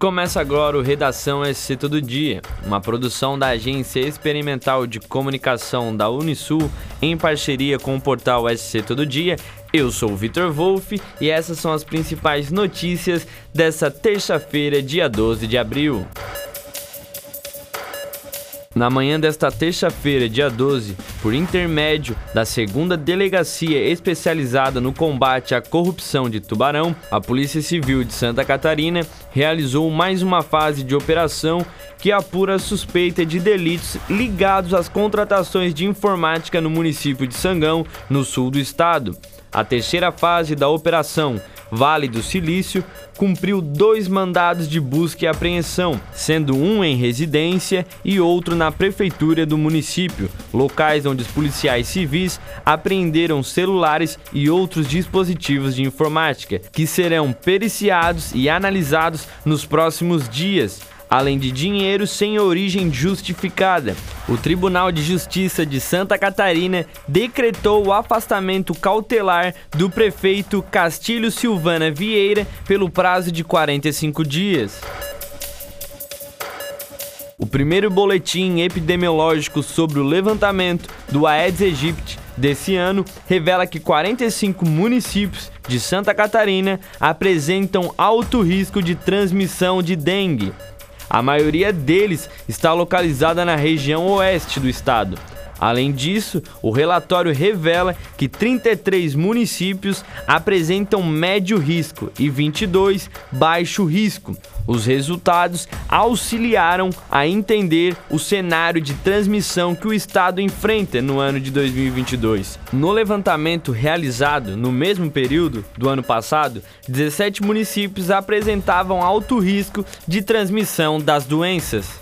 Começa agora o Redação SC Todo Dia, uma produção da Agência Experimental de Comunicação da Unisul em parceria com o portal SC Todo Dia. Eu sou o Vitor Wolff e essas são as principais notícias dessa terça-feira, dia 12 de abril. Na manhã desta terça-feira, dia 12, por intermédio da segunda delegacia especializada no combate à corrupção de Tubarão, a Polícia Civil de Santa Catarina realizou mais uma fase de operação que apura suspeita de delitos ligados às contratações de informática no município de Sangão, no sul do estado. A terceira fase da operação Vale do Silício cumpriu dois mandados de busca e apreensão, sendo um em residência e outro na prefeitura do município, locais onde os policiais civis apreenderam celulares e outros dispositivos de informática, que serão periciados e analisados nos próximos dias além de dinheiro sem origem justificada. O Tribunal de Justiça de Santa Catarina decretou o afastamento cautelar do prefeito Castilho Silvana Vieira pelo prazo de 45 dias. O primeiro boletim epidemiológico sobre o levantamento do Aedes aegypti desse ano revela que 45 municípios de Santa Catarina apresentam alto risco de transmissão de dengue. A maioria deles está localizada na região oeste do estado. Além disso, o relatório revela que 33 municípios apresentam médio risco e 22 baixo risco. Os resultados auxiliaram a entender o cenário de transmissão que o estado enfrenta no ano de 2022. No levantamento realizado no mesmo período do ano passado, 17 municípios apresentavam alto risco de transmissão das doenças.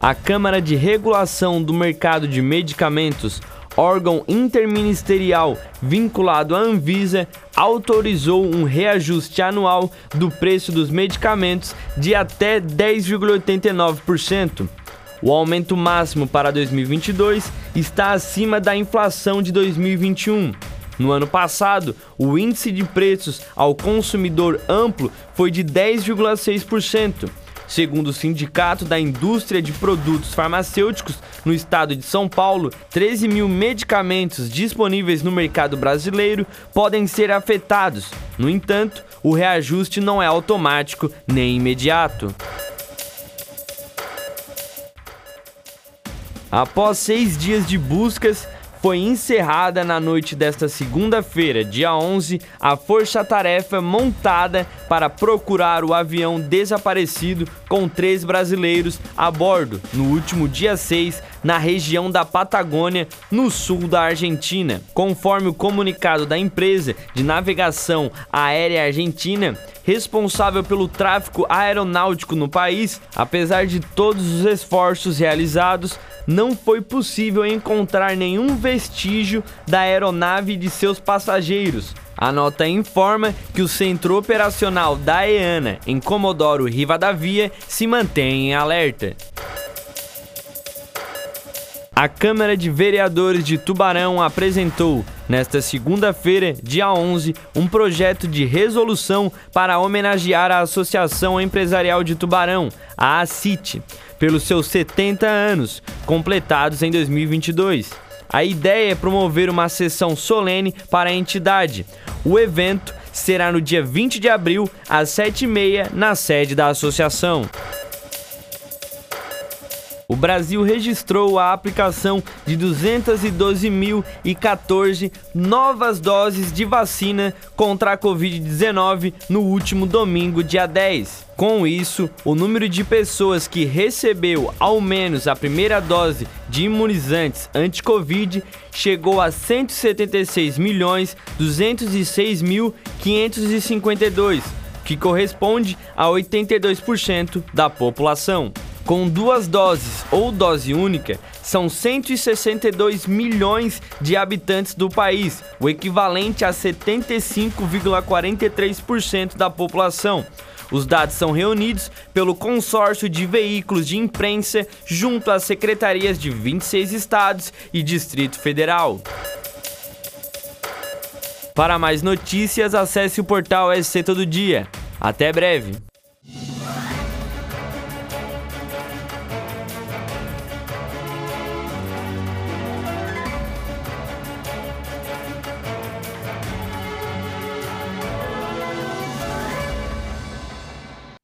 A Câmara de Regulação do Mercado de Medicamentos, órgão interministerial vinculado à Anvisa, autorizou um reajuste anual do preço dos medicamentos de até 10,89%. O aumento máximo para 2022 está acima da inflação de 2021. No ano passado, o índice de preços ao consumidor amplo foi de 10,6%. Segundo o Sindicato da Indústria de Produtos Farmacêuticos, no estado de São Paulo, 13 mil medicamentos disponíveis no mercado brasileiro podem ser afetados. No entanto, o reajuste não é automático nem imediato. Após seis dias de buscas, foi encerrada na noite desta segunda-feira, dia 11, a força-tarefa montada para procurar o avião desaparecido com três brasileiros a bordo no último dia 6 na região da Patagônia, no sul da Argentina. Conforme o comunicado da empresa de navegação aérea argentina, responsável pelo tráfego aeronáutico no país, apesar de todos os esforços realizados, não foi possível encontrar nenhum vestígio da aeronave e de seus passageiros. A nota informa que o centro operacional da EANA em Comodoro Rivadavia se mantém em alerta. A Câmara de Vereadores de Tubarão apresentou, nesta segunda-feira, dia 11, um projeto de resolução para homenagear a Associação Empresarial de Tubarão, a ACIT, pelos seus 70 anos, completados em 2022. A ideia é promover uma sessão solene para a entidade. O evento será no dia 20 de abril, às 7h30, na sede da associação o Brasil registrou a aplicação de 212.014 novas doses de vacina contra a Covid-19 no último domingo, dia 10. Com isso, o número de pessoas que recebeu ao menos a primeira dose de imunizantes anti-Covid chegou a 176.206.552, que corresponde a 82% da população. Com duas doses ou dose única, são 162 milhões de habitantes do país, o equivalente a 75,43% da população. Os dados são reunidos pelo consórcio de veículos de imprensa junto às secretarias de 26 estados e Distrito Federal. Para mais notícias, acesse o portal SC Todo Dia. Até breve!